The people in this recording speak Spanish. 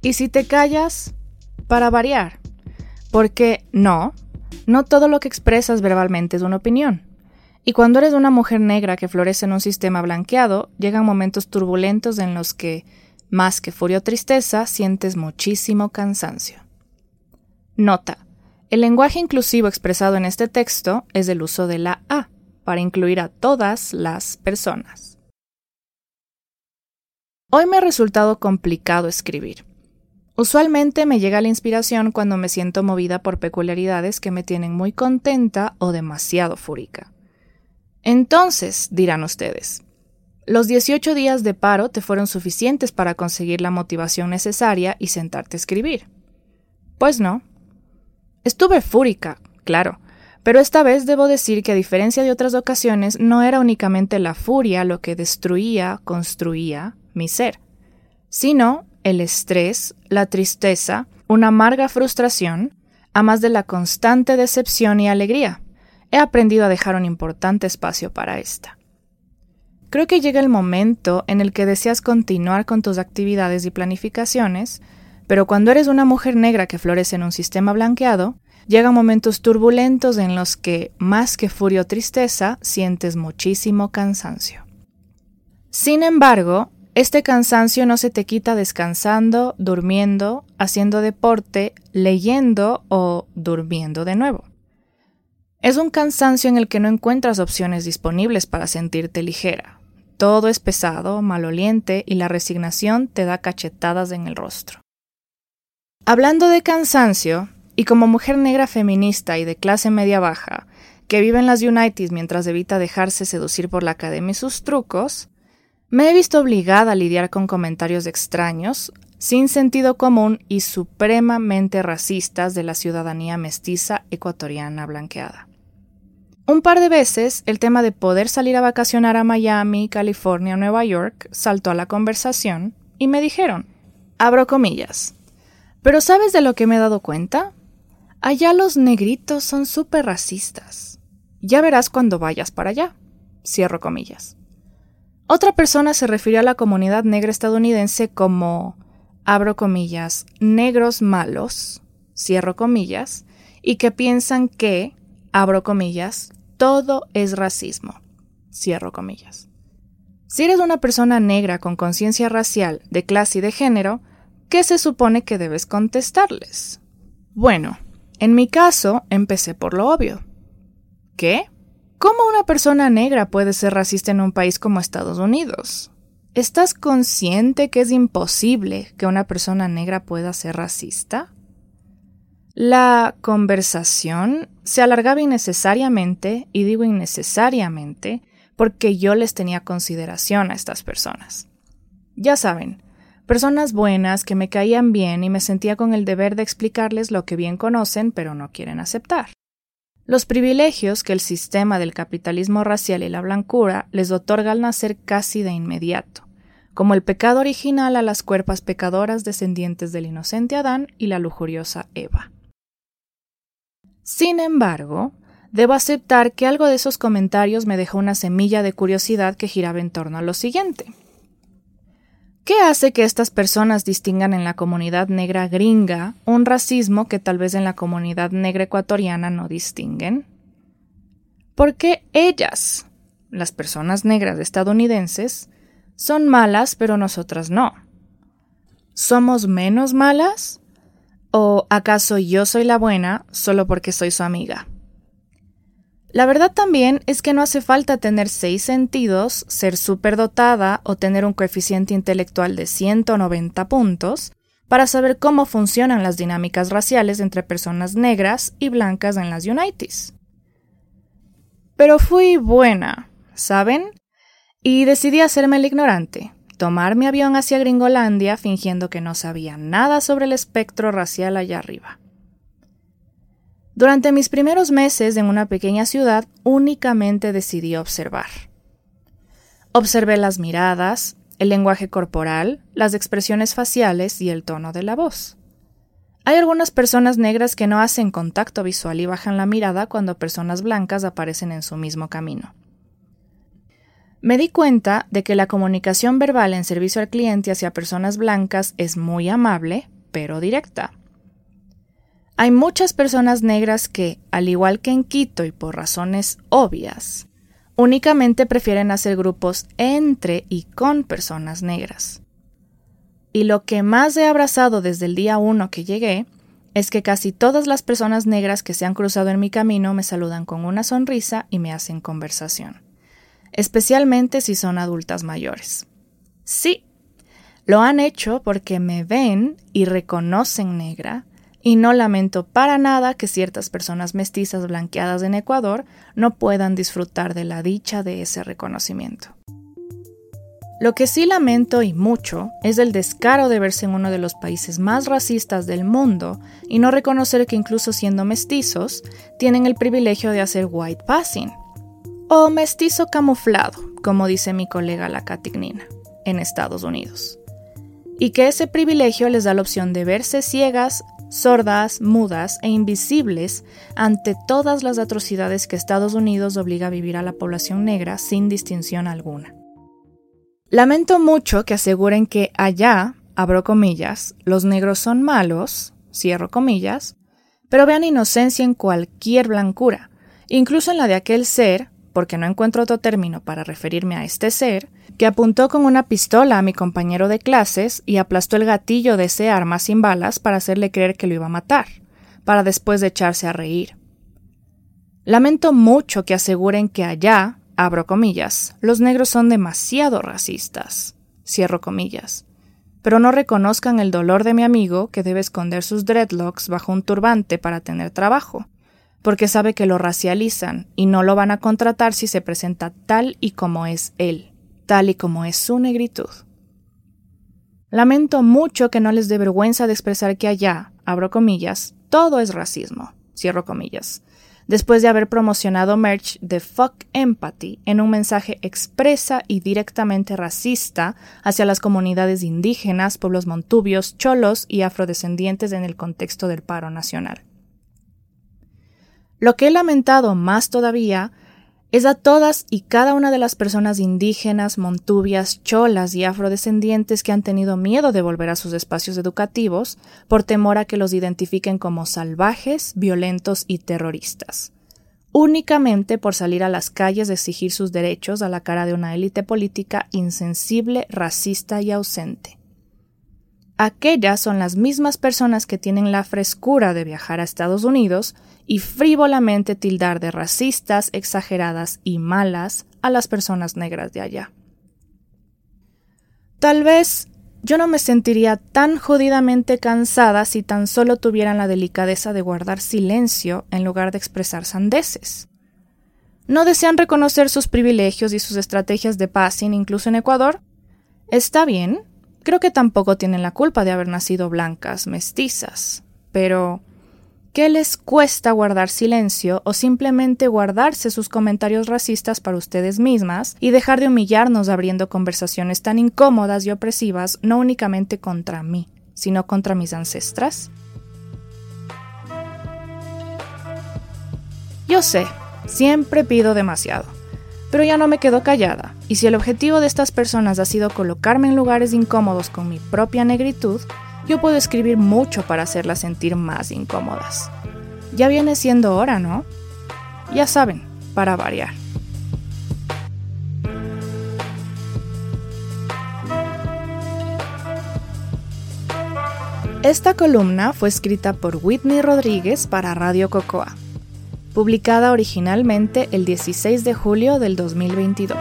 Y si te callas, para variar. Porque no, no todo lo que expresas verbalmente es una opinión. Y cuando eres una mujer negra que florece en un sistema blanqueado, llegan momentos turbulentos en los que, más que furia o tristeza, sientes muchísimo cansancio. Nota. El lenguaje inclusivo expresado en este texto es el uso de la A, para incluir a todas las personas. Hoy me ha resultado complicado escribir. Usualmente me llega la inspiración cuando me siento movida por peculiaridades que me tienen muy contenta o demasiado fúrica. Entonces, dirán ustedes, los 18 días de paro te fueron suficientes para conseguir la motivación necesaria y sentarte a escribir. Pues no. Estuve fúrica, claro, pero esta vez debo decir que a diferencia de otras ocasiones no era únicamente la furia lo que destruía, construía mi ser, sino el estrés, la tristeza, una amarga frustración, a más de la constante decepción y alegría. He aprendido a dejar un importante espacio para esta. Creo que llega el momento en el que deseas continuar con tus actividades y planificaciones, pero cuando eres una mujer negra que florece en un sistema blanqueado, llegan momentos turbulentos en los que, más que furia o tristeza, sientes muchísimo cansancio. Sin embargo, este cansancio no se te quita descansando, durmiendo, haciendo deporte, leyendo o durmiendo de nuevo. Es un cansancio en el que no encuentras opciones disponibles para sentirte ligera. Todo es pesado, maloliente y la resignación te da cachetadas en el rostro. Hablando de cansancio, y como mujer negra feminista y de clase media baja, que vive en las United mientras evita dejarse seducir por la academia y sus trucos, me he visto obligada a lidiar con comentarios extraños, sin sentido común y supremamente racistas de la ciudadanía mestiza ecuatoriana blanqueada. Un par de veces el tema de poder salir a vacacionar a Miami, California o Nueva York saltó a la conversación y me dijeron, abro comillas, pero ¿sabes de lo que me he dado cuenta? Allá los negritos son súper racistas. Ya verás cuando vayas para allá. Cierro comillas. Otra persona se refirió a la comunidad negra estadounidense como, abro comillas, negros malos, cierro comillas, y que piensan que, abro comillas, todo es racismo, cierro comillas. Si eres una persona negra con conciencia racial, de clase y de género, ¿qué se supone que debes contestarles? Bueno, en mi caso, empecé por lo obvio. ¿Qué? ¿Cómo una persona negra puede ser racista en un país como Estados Unidos? ¿Estás consciente que es imposible que una persona negra pueda ser racista? La conversación se alargaba innecesariamente, y digo innecesariamente, porque yo les tenía consideración a estas personas. Ya saben, personas buenas que me caían bien y me sentía con el deber de explicarles lo que bien conocen pero no quieren aceptar. Los privilegios que el sistema del capitalismo racial y la blancura les otorga al nacer casi de inmediato, como el pecado original a las cuerpas pecadoras descendientes del inocente Adán y la lujuriosa Eva. Sin embargo, debo aceptar que algo de esos comentarios me dejó una semilla de curiosidad que giraba en torno a lo siguiente. ¿Qué hace que estas personas distingan en la comunidad negra gringa un racismo que tal vez en la comunidad negra ecuatoriana no distinguen? ¿Por qué ellas, las personas negras estadounidenses, son malas pero nosotras no? ¿Somos menos malas? ¿O acaso yo soy la buena solo porque soy su amiga? La verdad también es que no hace falta tener seis sentidos, ser superdotada o tener un coeficiente intelectual de 190 puntos para saber cómo funcionan las dinámicas raciales entre personas negras y blancas en las Unities. Pero fui buena, ¿saben? Y decidí hacerme el ignorante, tomar mi avión hacia Gringolandia fingiendo que no sabía nada sobre el espectro racial allá arriba. Durante mis primeros meses en una pequeña ciudad únicamente decidí observar. Observé las miradas, el lenguaje corporal, las expresiones faciales y el tono de la voz. Hay algunas personas negras que no hacen contacto visual y bajan la mirada cuando personas blancas aparecen en su mismo camino. Me di cuenta de que la comunicación verbal en servicio al cliente hacia personas blancas es muy amable, pero directa. Hay muchas personas negras que, al igual que en Quito y por razones obvias, únicamente prefieren hacer grupos entre y con personas negras. Y lo que más he abrazado desde el día uno que llegué es que casi todas las personas negras que se han cruzado en mi camino me saludan con una sonrisa y me hacen conversación, especialmente si son adultas mayores. Sí, lo han hecho porque me ven y reconocen negra y no lamento para nada que ciertas personas mestizas blanqueadas en Ecuador no puedan disfrutar de la dicha de ese reconocimiento. Lo que sí lamento y mucho es el descaro de verse en uno de los países más racistas del mundo y no reconocer que incluso siendo mestizos, tienen el privilegio de hacer white passing, o mestizo camuflado, como dice mi colega la Catignina, en Estados Unidos. Y que ese privilegio les da la opción de verse ciegas sordas, mudas e invisibles ante todas las atrocidades que Estados Unidos obliga a vivir a la población negra sin distinción alguna. Lamento mucho que aseguren que allá, abro comillas, los negros son malos, cierro comillas, pero vean inocencia en cualquier blancura, incluso en la de aquel ser, porque no encuentro otro término para referirme a este ser, que apuntó con una pistola a mi compañero de clases y aplastó el gatillo de ese arma sin balas para hacerle creer que lo iba a matar, para después de echarse a reír. Lamento mucho que aseguren que allá, abro comillas, los negros son demasiado racistas, cierro comillas, pero no reconozcan el dolor de mi amigo que debe esconder sus dreadlocks bajo un turbante para tener trabajo, porque sabe que lo racializan y no lo van a contratar si se presenta tal y como es él tal y como es su negritud. Lamento mucho que no les dé vergüenza de expresar que allá, abro comillas, todo es racismo, cierro comillas, después de haber promocionado merch de Fuck Empathy en un mensaje expresa y directamente racista hacia las comunidades indígenas, pueblos montubios, cholos y afrodescendientes en el contexto del paro nacional. Lo que he lamentado más todavía es a todas y cada una de las personas indígenas, montubias, cholas y afrodescendientes que han tenido miedo de volver a sus espacios educativos por temor a que los identifiquen como salvajes, violentos y terroristas, únicamente por salir a las calles a exigir sus derechos a la cara de una élite política insensible, racista y ausente. Aquellas son las mismas personas que tienen la frescura de viajar a Estados Unidos y frívolamente tildar de racistas, exageradas y malas a las personas negras de allá. Tal vez yo no me sentiría tan jodidamente cansada si tan solo tuvieran la delicadeza de guardar silencio en lugar de expresar sandeces. ¿No desean reconocer sus privilegios y sus estrategias de passing incluso en Ecuador? Está bien, Creo que tampoco tienen la culpa de haber nacido blancas, mestizas. Pero, ¿qué les cuesta guardar silencio o simplemente guardarse sus comentarios racistas para ustedes mismas y dejar de humillarnos abriendo conversaciones tan incómodas y opresivas no únicamente contra mí, sino contra mis ancestras? Yo sé, siempre pido demasiado pero ya no me quedo callada, y si el objetivo de estas personas ha sido colocarme en lugares incómodos con mi propia negritud, yo puedo escribir mucho para hacerlas sentir más incómodas. Ya viene siendo hora, ¿no? Ya saben, para variar. Esta columna fue escrita por Whitney Rodríguez para Radio Cocoa publicada originalmente el 16 de julio del 2022.